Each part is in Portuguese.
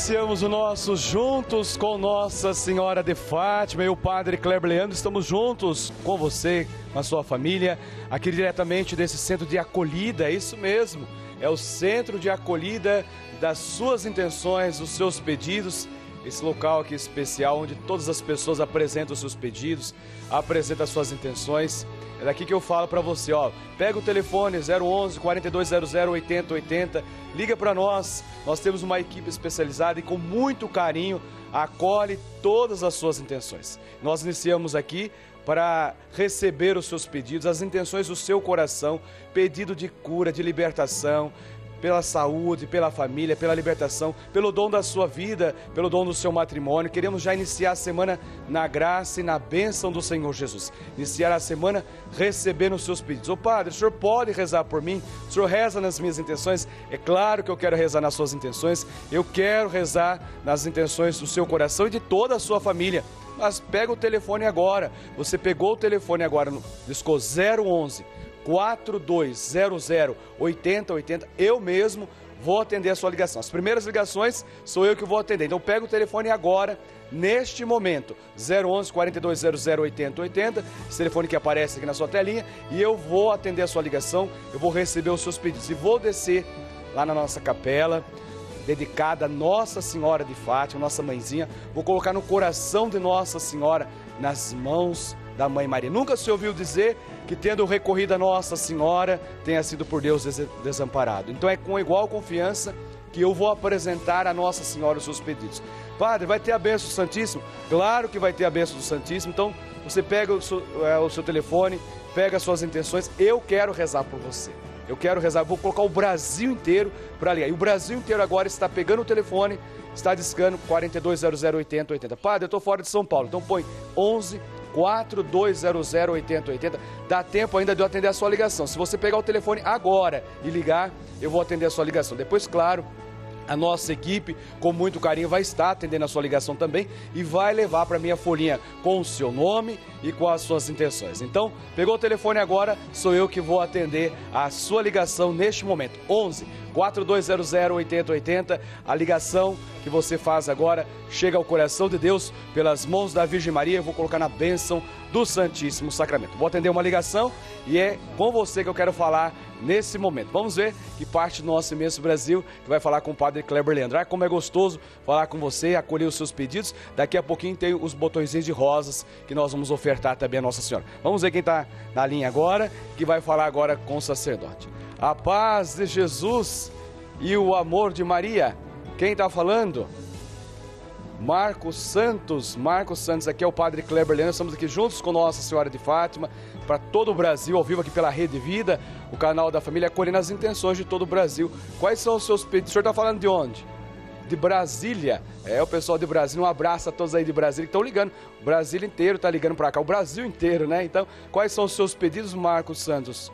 iniciamos o nosso Juntos com Nossa Senhora de Fátima e o Padre Kleber Leandro. Estamos juntos com você, com a sua família, aqui diretamente desse centro de acolhida, é isso mesmo. É o centro de acolhida das suas intenções, dos seus pedidos. Esse local aqui especial onde todas as pessoas apresentam os seus pedidos, apresentam as suas intenções. É daqui que eu falo para você, ó. Pega o telefone 011 4200 8080, liga para nós. Nós temos uma equipe especializada e com muito carinho acolhe todas as suas intenções. Nós iniciamos aqui para receber os seus pedidos, as intenções do seu coração, pedido de cura, de libertação, pela saúde, pela família, pela libertação, pelo dom da sua vida, pelo dom do seu matrimônio. Queremos já iniciar a semana na graça e na bênção do Senhor Jesus. Iniciar a semana recebendo os seus pedidos. Ô Padre, o senhor pode rezar por mim? O senhor reza nas minhas intenções? É claro que eu quero rezar nas suas intenções. Eu quero rezar nas intenções do seu coração e de toda a sua família. Mas pega o telefone agora. Você pegou o telefone agora, discou 011 4200 8080. Eu mesmo vou atender a sua ligação. As primeiras ligações sou eu que vou atender. Então pega o telefone agora, neste momento, 011 4200 8080, esse telefone que aparece aqui na sua telinha, e eu vou atender a sua ligação, eu vou receber os seus pedidos e vou descer lá na nossa capela dedicada a Nossa Senhora de Fátima, nossa mãezinha. Vou colocar no coração de Nossa Senhora, nas mãos da Mãe Maria. Nunca se ouviu dizer que, tendo recorrido a Nossa Senhora, tenha sido por Deus desamparado. Então é com igual confiança que eu vou apresentar a Nossa Senhora os seus pedidos. Padre, vai ter a bênção do Santíssimo? Claro que vai ter a bênção do Santíssimo. Então você pega o seu, é, o seu telefone, pega as suas intenções. Eu quero rezar por você. Eu quero rezar, vou colocar o Brasil inteiro para ligar. E o Brasil inteiro agora está pegando o telefone, está discando 4200 8080. Padre, eu estou fora de São Paulo, então põe 11 4200 8080. Dá tempo ainda de eu atender a sua ligação. Se você pegar o telefone agora e ligar, eu vou atender a sua ligação. Depois, claro, a nossa equipe, com muito carinho, vai estar atendendo a sua ligação também e vai levar para minha folhinha com o seu nome e com as suas intenções. Então, pegou o telefone agora, sou eu que vou atender a sua ligação neste momento. 11 4200 8080. A ligação que você faz agora chega ao coração de Deus pelas mãos da Virgem Maria. Eu vou colocar na bênção do Santíssimo Sacramento. Vou atender uma ligação e é com você que eu quero falar nesse momento. Vamos ver que parte do nosso imenso Brasil que vai falar com o Padre Kleber Leandro. Ah, como é gostoso falar com você, acolher os seus pedidos. Daqui a pouquinho tem os botõezinhos de rosas que nós vamos ofertar também a Nossa Senhora. Vamos ver quem está na linha agora, que vai falar agora com o sacerdote. A paz de Jesus e o amor de Maria. Quem está falando? Marcos Santos. Marcos Santos, aqui é o Padre Kleber Leandro. Estamos aqui juntos com Nossa Senhora de Fátima, para todo o Brasil, ao vivo aqui pela Rede Vida, o canal da família, acolhendo as intenções de todo o Brasil. Quais são os seus pedidos? O senhor está falando de onde? De Brasília. É, o pessoal de Brasília, um abraço a todos aí de Brasília que estão ligando. O Brasil inteiro está ligando para cá, o Brasil inteiro, né? Então, quais são os seus pedidos, Marcos Santos?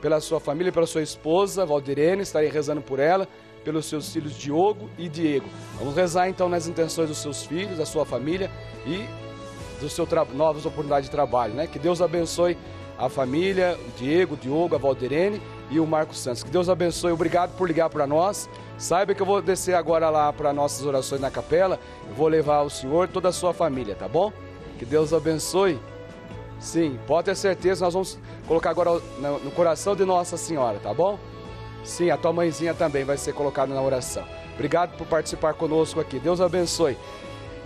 Pela sua família, pela sua esposa, Valdirene, estarei rezando por ela pelos seus filhos Diogo e Diego. Vamos rezar então nas intenções dos seus filhos, da sua família e dos seus novas oportunidades de trabalho, né? Que Deus abençoe a família, o Diego, o Diogo, a Valdirene e o Marcos Santos. Que Deus abençoe. Obrigado por ligar para nós. Saiba que eu vou descer agora lá para nossas orações na capela. Eu vou levar o senhor toda a sua família, tá bom? Que Deus abençoe. Sim, pode ter certeza, nós vamos colocar agora no coração de Nossa Senhora, tá bom? Sim, a tua mãezinha também vai ser colocada na oração. Obrigado por participar conosco aqui. Deus abençoe.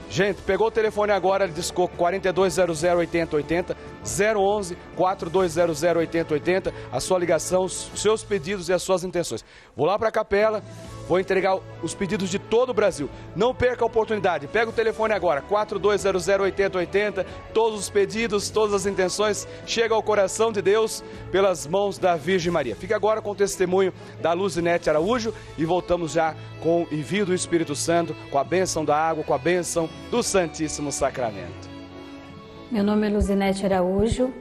Gente, pegou o telefone agora, discou 4200 8080, 011 4200 8080, a sua ligação, os seus pedidos e as suas intenções. Vou lá para a capela, Vou entregar os pedidos de todo o Brasil. Não perca a oportunidade. Pega o telefone agora, 42008080. Todos os pedidos, todas as intenções chegam ao coração de Deus pelas mãos da Virgem Maria. Fique agora com o testemunho da Luzinete Araújo e voltamos já com o envio do Espírito Santo, com a bênção da água, com a bênção do Santíssimo Sacramento. Meu nome é Luzinete Araújo.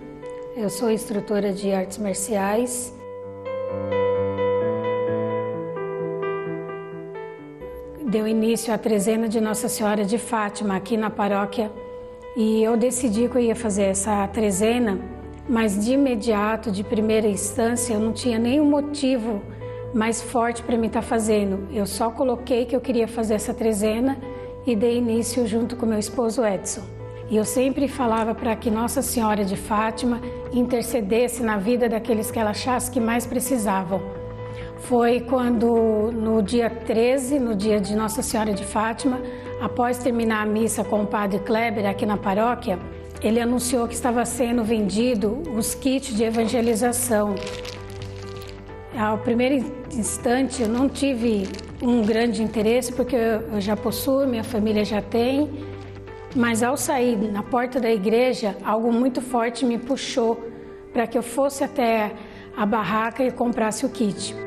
Eu sou instrutora de artes marciais deu início à trezena de Nossa Senhora de Fátima aqui na paróquia e eu decidi que eu ia fazer essa trezena, mas de imediato, de primeira instância, eu não tinha nenhum motivo mais forte para mim estar tá fazendo. Eu só coloquei que eu queria fazer essa trezena e dei início junto com meu esposo Edson. E eu sempre falava para que Nossa Senhora de Fátima intercedesse na vida daqueles que ela achasse que mais precisavam. Foi quando, no dia 13, no dia de Nossa Senhora de Fátima, após terminar a missa com o padre Kleber aqui na paróquia, ele anunciou que estava sendo vendido os kits de evangelização. Ao primeiro instante, eu não tive um grande interesse, porque eu já possuo, minha família já tem, mas ao sair na porta da igreja, algo muito forte me puxou para que eu fosse até a barraca e comprasse o kit.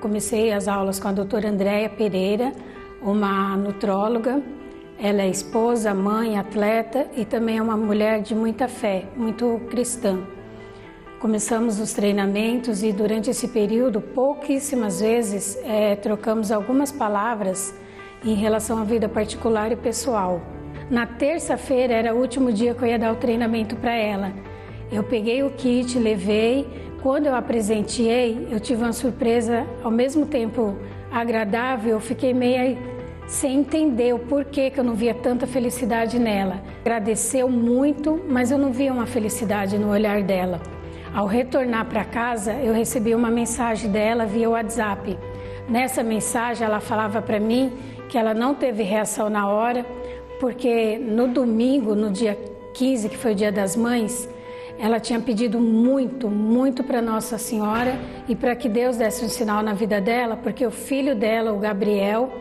Comecei as aulas com a doutora Andréia Pereira, uma nutróloga. Ela é esposa, mãe, atleta e também é uma mulher de muita fé, muito cristã. Começamos os treinamentos e durante esse período, pouquíssimas vezes, é, trocamos algumas palavras em relação à vida particular e pessoal. Na terça-feira era o último dia que eu ia dar o treinamento para ela. Eu peguei o kit, levei, quando eu a presenteei, eu tive uma surpresa ao mesmo tempo agradável, eu fiquei meio sem entender o porquê que eu não via tanta felicidade nela. Agradeceu muito, mas eu não via uma felicidade no olhar dela. Ao retornar para casa, eu recebi uma mensagem dela via WhatsApp. Nessa mensagem, ela falava para mim que ela não teve reação na hora, porque no domingo, no dia 15, que foi o Dia das Mães, ela tinha pedido muito, muito para Nossa Senhora e para que Deus desse um sinal na vida dela, porque o filho dela, o Gabriel,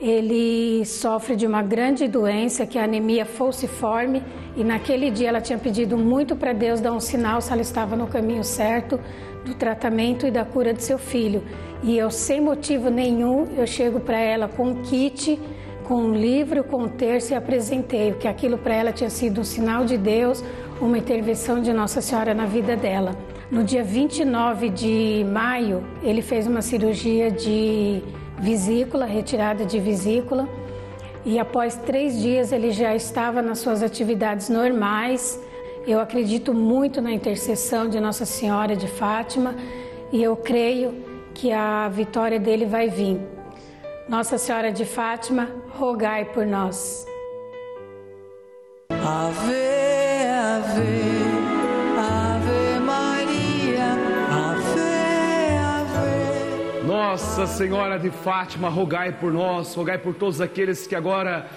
ele sofre de uma grande doença, que é a anemia falciforme, e naquele dia ela tinha pedido muito para Deus dar um sinal se ela estava no caminho certo do tratamento e da cura de seu filho. E eu, sem motivo nenhum, eu chego para ela com um kit com um livro, com um terço e apresentei, que aquilo para ela tinha sido um sinal de Deus, uma intervenção de Nossa Senhora na vida dela. No dia 29 de maio, ele fez uma cirurgia de vesícula, retirada de vesícula, e após três dias ele já estava nas suas atividades normais. Eu acredito muito na intercessão de Nossa Senhora de Fátima e eu creio que a vitória dele vai vir. Nossa Senhora de Fátima, rogai por nós. Ave, Nossa Senhora de Fátima, rogai por nós, rogai por todos aqueles que agora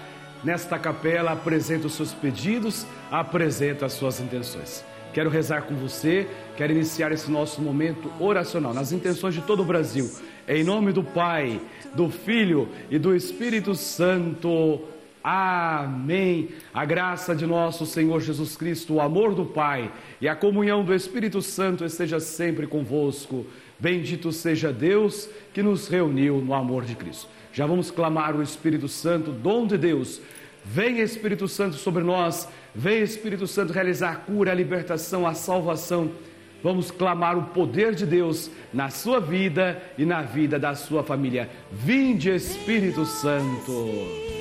nesta capela apresentam os seus pedidos, apresentam as suas intenções. Quero rezar com você, quero iniciar esse nosso momento oracional nas intenções de todo o Brasil. Em nome do Pai, do Filho e do Espírito Santo. Amém. A graça de nosso Senhor Jesus Cristo, o amor do Pai e a comunhão do Espírito Santo esteja sempre convosco. Bendito seja Deus que nos reuniu no amor de Cristo. Já vamos clamar o Espírito Santo, dom de Deus. Vem Espírito Santo sobre nós. Vem Espírito Santo realizar a cura, a libertação, a salvação Vamos clamar o poder de Deus na sua vida e na vida da sua família. Vinde, Espírito Santo.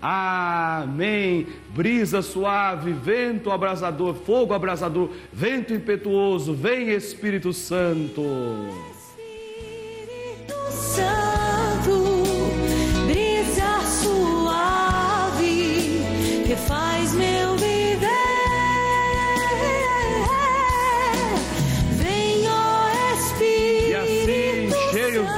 Amém. Brisa suave, vento abrasador, fogo abrasador, vento impetuoso, vem Espírito Santo. Espírito Santo, brisa suave, que faz meu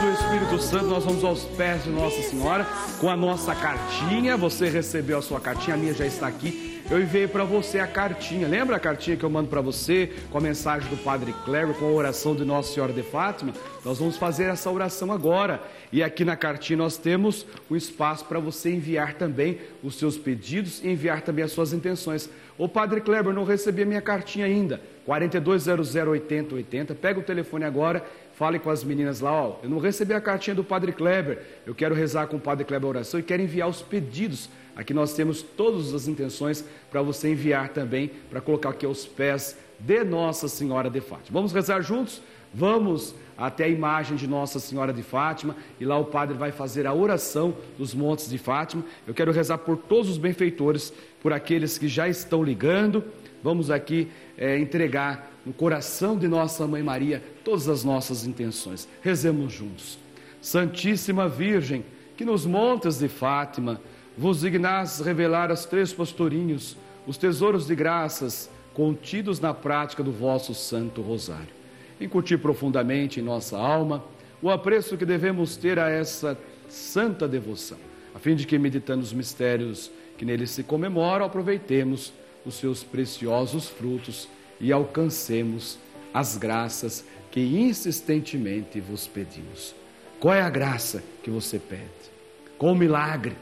do Espírito Santo, nós vamos aos pés de Nossa Senhora com a nossa cartinha. Você recebeu a sua cartinha, a minha já está aqui. Eu enviei para você a cartinha. Lembra a cartinha que eu mando para você com a mensagem do Padre Cléber, com a oração de Nossa Senhora de Fátima? Nós vamos fazer essa oração agora. E aqui na cartinha nós temos um espaço para você enviar também os seus pedidos e enviar também as suas intenções. Ô Padre Kleber, não recebi a minha cartinha ainda. 42008080. Pega o telefone agora, fale com as meninas lá, ó. Eu não recebi a cartinha do Padre Kleber. Eu quero rezar com o Padre Kleber a oração e quero enviar os pedidos. Aqui nós temos todas as intenções para você enviar também, para colocar aqui aos pés de Nossa Senhora de Fátima. Vamos rezar juntos? Vamos até a imagem de Nossa Senhora de Fátima e lá o padre vai fazer a oração dos montes de Fátima. Eu quero rezar por todos os benfeitores, por aqueles que já estão ligando. Vamos aqui é, entregar no coração de Nossa Mãe Maria todas as nossas intenções. Rezemos juntos. Santíssima Virgem, que nos montes de Fátima vos dignais revelar aos três pastorinhos os tesouros de graças contidos na prática do vosso Santo Rosário incutir profundamente em nossa alma o apreço que devemos ter a essa santa devoção, a fim de que, meditando os mistérios que nele se comemoram, aproveitemos os seus preciosos frutos e alcancemos as graças que insistentemente vos pedimos. Qual é a graça que você pede? Qual o milagre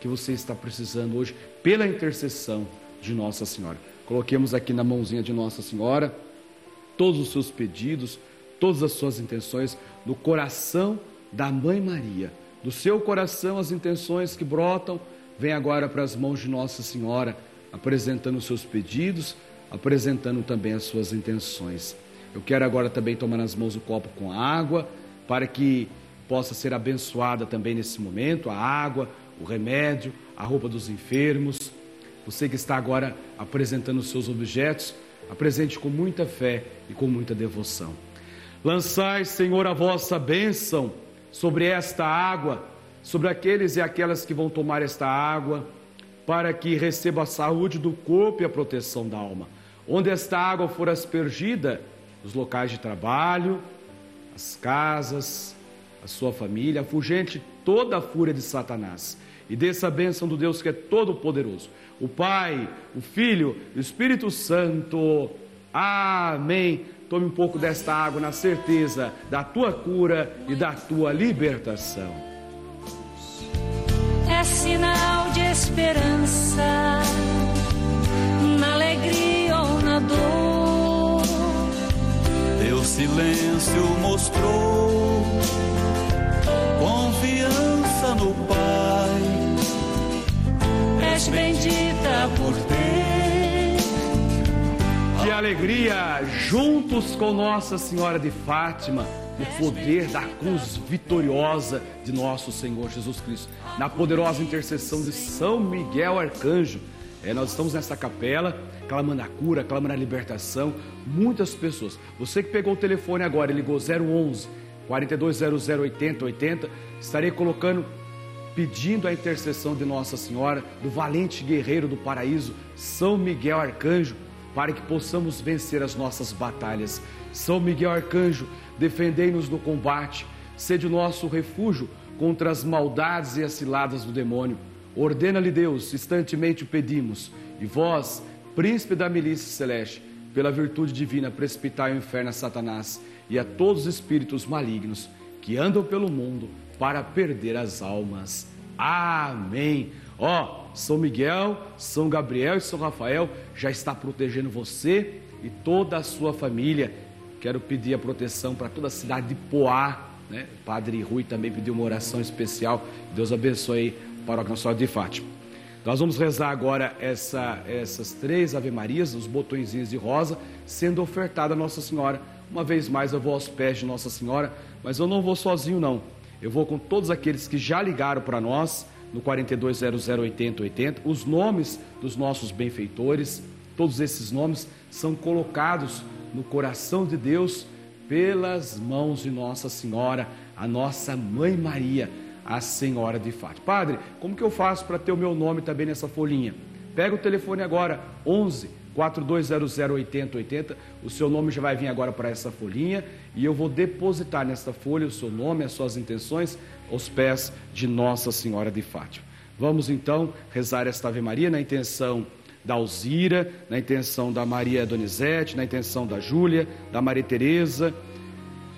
que você está precisando hoje pela intercessão de Nossa Senhora? Coloquemos aqui na mãozinha de Nossa Senhora todos os seus pedidos, todas as suas intenções no coração da Mãe Maria. Do seu coração, as intenções que brotam, vem agora para as mãos de Nossa Senhora, apresentando os seus pedidos, apresentando também as suas intenções. Eu quero agora também tomar nas mãos o copo com água, para que possa ser abençoada também nesse momento a água, o remédio, a roupa dos enfermos. Você que está agora apresentando os seus objetos, apresente com muita fé e com muita devoção. Lançai, Senhor, a vossa bênção sobre esta água, sobre aqueles e aquelas que vão tomar esta água, para que receba a saúde do corpo e a proteção da alma. Onde esta água for aspergida, os locais de trabalho, as casas, a sua família, afugente toda a fúria de Satanás e dessa bênção do Deus que é todo-poderoso, o Pai, o Filho e o Espírito Santo. Amém. Tome um pouco desta água na certeza da tua cura e da tua libertação. Sinal de esperança, na alegria ou na dor. Teu silêncio mostrou confiança no Pai És bendita por ter. Que alegria! Juntos com Nossa Senhora de Fátima, no poder da cruz vitoriosa de nosso Senhor Jesus Cristo, na poderosa intercessão de São Miguel Arcanjo. É, nós estamos nessa capela, clamando a cura, clamando a libertação. Muitas pessoas. Você que pegou o telefone agora e ligou 011 4200 8080, estarei colocando pedindo a intercessão de Nossa Senhora, do valente guerreiro do paraíso, São Miguel Arcanjo, para que possamos vencer as nossas batalhas. São Miguel Arcanjo, defendei-nos no combate, sede o nosso refúgio contra as maldades e as ciladas do demônio. Ordena-lhe Deus, instantemente o pedimos, e vós, príncipe da milícia celeste, pela virtude divina, precipitai o inferno a Satanás e a todos os espíritos malignos que andam pelo mundo para perder as almas. Amém. Ó, São Miguel, São Gabriel e São Rafael já está protegendo você e toda a sua família. Quero pedir a proteção para toda a cidade de Poá, né? O Padre Rui também pediu uma oração especial. Deus abençoe para o Nossa de Fátima. Nós vamos rezar agora essa, essas três Ave Marias, os botõezinhos de rosa, sendo ofertada a Nossa Senhora. Uma vez mais eu vou aos pés de Nossa Senhora, mas eu não vou sozinho não. Eu vou com todos aqueles que já ligaram para nós no 42008080, os nomes dos nossos benfeitores, todos esses nomes são colocados no coração de Deus pelas mãos de Nossa Senhora, a nossa Mãe Maria, a Senhora de Fátima. Padre, como que eu faço para ter o meu nome também nessa folhinha? Pega o telefone agora, 11 42008080. O seu nome já vai vir agora para essa folhinha e eu vou depositar nesta folha o seu nome, as suas intenções, aos pés de Nossa Senhora de Fátima. Vamos então rezar esta Ave Maria na intenção da Alzira, na intenção da Maria Donizete, na intenção da Júlia, da Maria Teresa.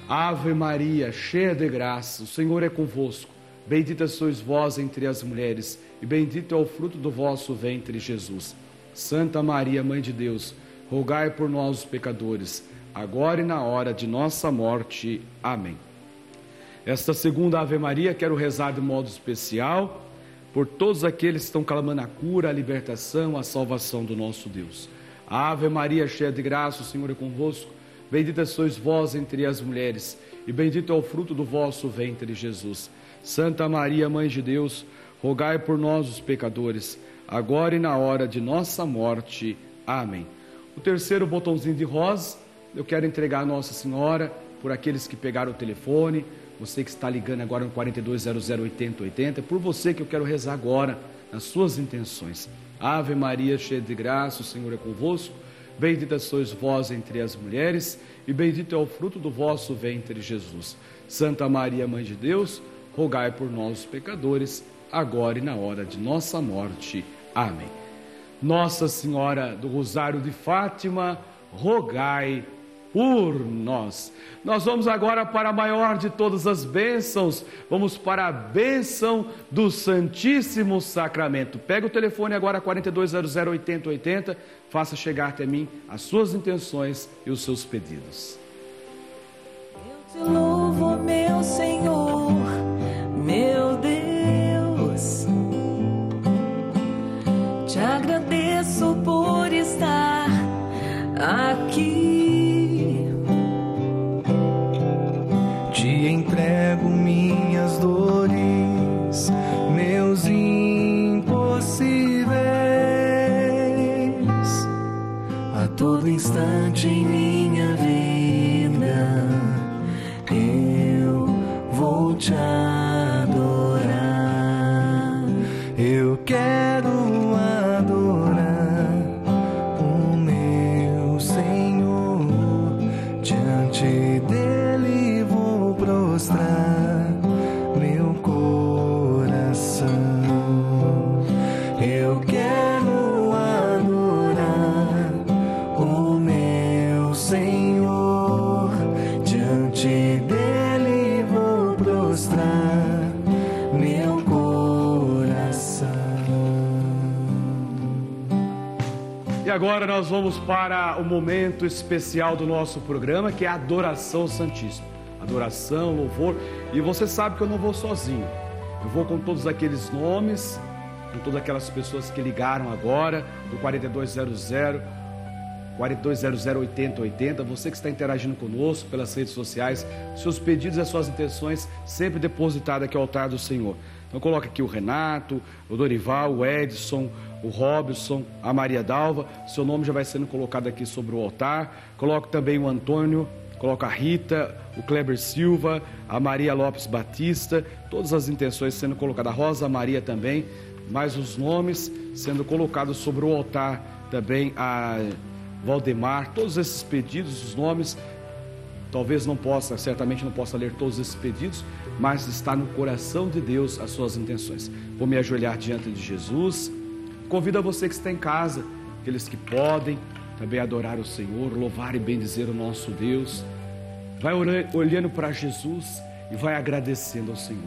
Ave Maria, cheia de graça, o Senhor é convosco. Bendita sois vós entre as mulheres, e bendito é o fruto do vosso ventre, Jesus. Santa Maria, Mãe de Deus, rogai por nós os pecadores, agora e na hora de nossa morte. Amém. Esta segunda Ave Maria quero rezar de modo especial por todos aqueles que estão clamando a cura, a libertação, a salvação do nosso Deus. Ave Maria, cheia de graça, o Senhor é convosco. Bendita sois vós entre as mulheres, e bendito é o fruto do vosso ventre, Jesus. Santa Maria, Mãe de Deus, rogai por nós, os pecadores agora e na hora de nossa morte. Amém. O terceiro botãozinho de rosa, eu quero entregar a Nossa Senhora por aqueles que pegaram o telefone, você que está ligando agora no 42008080, é por você que eu quero rezar agora nas suas intenções. Ave Maria, cheia de graça, o Senhor é convosco. Bendita sois vós entre as mulheres, e bendito é o fruto do vosso ventre, Jesus. Santa Maria, Mãe de Deus, rogai por nós, pecadores, agora e na hora de nossa morte. Amém. Nossa Senhora do Rosário de Fátima, rogai por nós. Nós vamos agora para a maior de todas as bênçãos, vamos para a bênção do Santíssimo Sacramento. Pega o telefone agora 42008080, faça chegar até mim as suas intenções e os seus pedidos. Eu te louvo, meu Senhor, meu Entrego minhas dores, meus impossíveis. A todo instante em minha meu coração. E agora nós vamos para o momento especial do nosso programa, que é a adoração santíssima. Adoração, louvor. E você sabe que eu não vou sozinho. Eu vou com todos aqueles nomes, com todas aquelas pessoas que ligaram agora, do 4200 42008080, você que está interagindo conosco pelas redes sociais, seus pedidos e as suas intenções sempre depositadas aqui ao altar do Senhor. Então coloca aqui o Renato, o Dorival, o Edson, o Robson, a Maria Dalva, seu nome já vai sendo colocado aqui sobre o altar. Coloca também o Antônio, coloca a Rita, o Kleber Silva, a Maria Lopes Batista, todas as intenções sendo colocadas, a Rosa Maria também, mais os nomes sendo colocados sobre o altar também, a Valdemar, todos esses pedidos, os nomes, talvez não possa, certamente não possa ler todos esses pedidos, mas está no coração de Deus as suas intenções. Vou me ajoelhar diante de Jesus. Convido a você que está em casa, aqueles que podem também adorar o Senhor, louvar e bendizer o nosso Deus. Vai olhando para Jesus e vai agradecendo ao Senhor.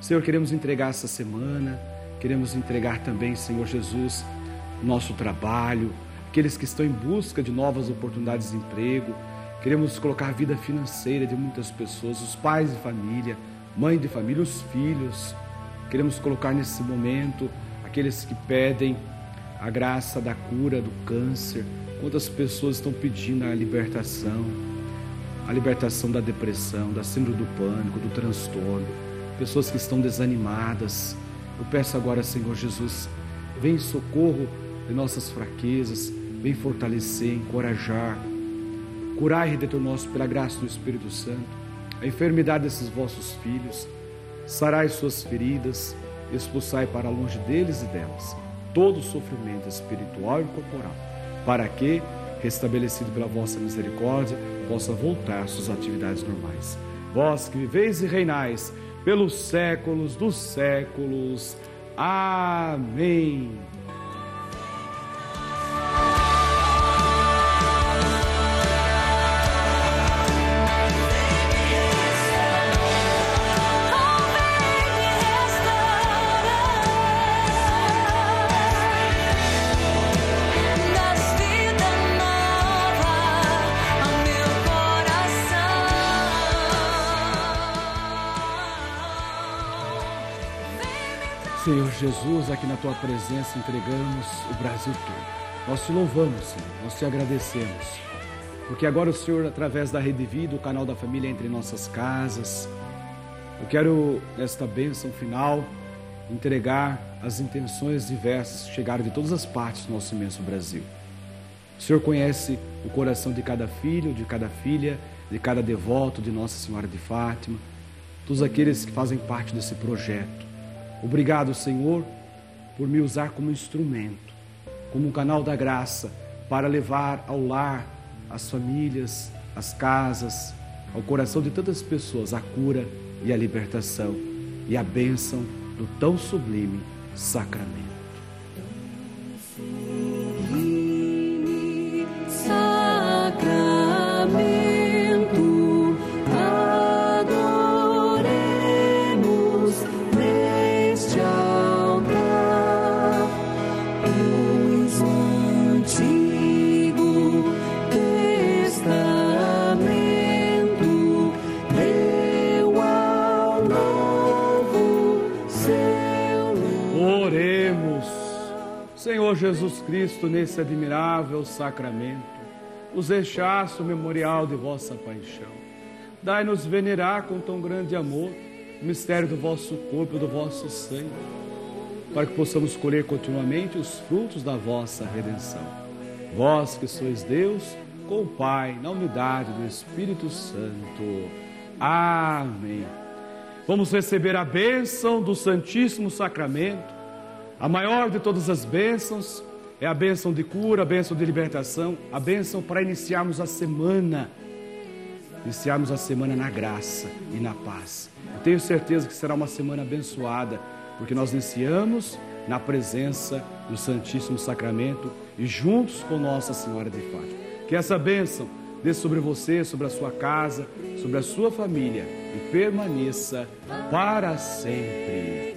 Senhor, queremos entregar essa semana, queremos entregar também, Senhor Jesus, nosso trabalho, aqueles que estão em busca de novas oportunidades de emprego. Queremos colocar a vida financeira de muitas pessoas, os pais de família, mãe de família, os filhos. Queremos colocar nesse momento aqueles que pedem a graça da cura do câncer. Quantas pessoas estão pedindo a libertação, a libertação da depressão, da síndrome do pânico, do transtorno. Pessoas que estão desanimadas. Eu peço agora, Senhor Jesus, vem em socorro de nossas fraquezas, vem fortalecer, encorajar, curar, Redentor nosso, pela graça do Espírito Santo, a enfermidade desses vossos filhos, sarai suas feridas, expulsai para longe deles e delas todo sofrimento espiritual e corporal, para que, restabelecido pela vossa misericórdia, possa voltar suas atividades normais. Vós que viveis e reinais pelos séculos dos séculos. Amém. Jesus, aqui na tua presença entregamos o Brasil todo. Nós te louvamos, Senhor, nós te agradecemos. Porque agora o Senhor, através da Rede Vida, o canal da família entre nossas casas, eu quero, nesta bênção final, entregar as intenções diversas que chegaram de todas as partes do nosso imenso Brasil. O Senhor conhece o coração de cada filho, de cada filha, de cada devoto de Nossa Senhora de Fátima, todos aqueles que fazem parte desse projeto. Obrigado, Senhor, por me usar como instrumento, como um canal da graça para levar ao lar, às famílias, às casas, ao coração de tantas pessoas a cura e a libertação e a bênção do tão sublime sacramento. Sacramento, Cristo, nesse admirável sacramento, nos deixaste o memorial de vossa paixão. Dai-nos venerar com tão grande amor o mistério do vosso corpo e do vosso sangue, para que possamos colher continuamente os frutos da vossa redenção. Vós que sois Deus, com o Pai, na unidade do Espírito Santo. Amém. Vamos receber a bênção do Santíssimo Sacramento. A maior de todas as bênçãos é a bênção de cura, a bênção de libertação, a bênção para iniciarmos a semana. Iniciarmos a semana na graça e na paz. Eu tenho certeza que será uma semana abençoada, porque nós iniciamos na presença do Santíssimo Sacramento e juntos com Nossa Senhora de Fátima. Que essa bênção dê sobre você, sobre a sua casa, sobre a sua família e permaneça para sempre.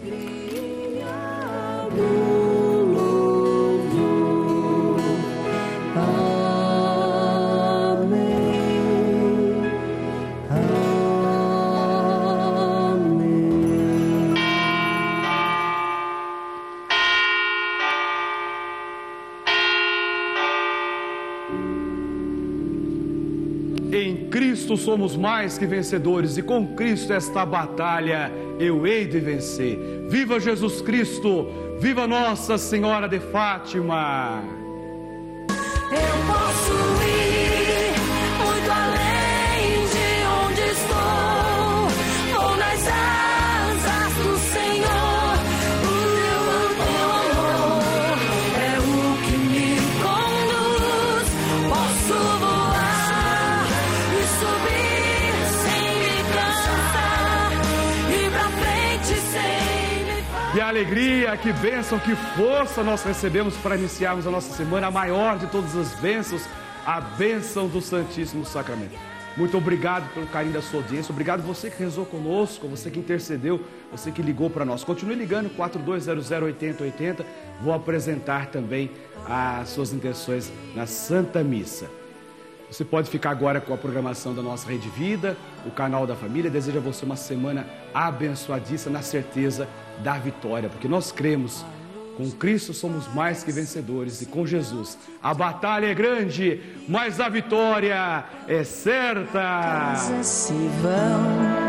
Cristo somos mais que vencedores e com Cristo esta batalha eu hei de vencer. Viva Jesus Cristo! Viva Nossa Senhora de Fátima! Alegria, que bênção, que força nós recebemos para iniciarmos a nossa semana, a maior de todas as bênçãos, a bênção do Santíssimo Sacramento. Muito obrigado pelo carinho da sua audiência, obrigado você que rezou conosco, você que intercedeu, você que ligou para nós. Continue ligando, 4200-8080. Vou apresentar também as suas intenções na Santa Missa. Você pode ficar agora com a programação da nossa Rede Vida, o canal da família. Desejo a você uma semana abençoadíssima, na certeza da vitória, porque nós cremos. Com Cristo somos mais que vencedores e com Jesus a batalha é grande, mas a vitória é certa. casas se vão.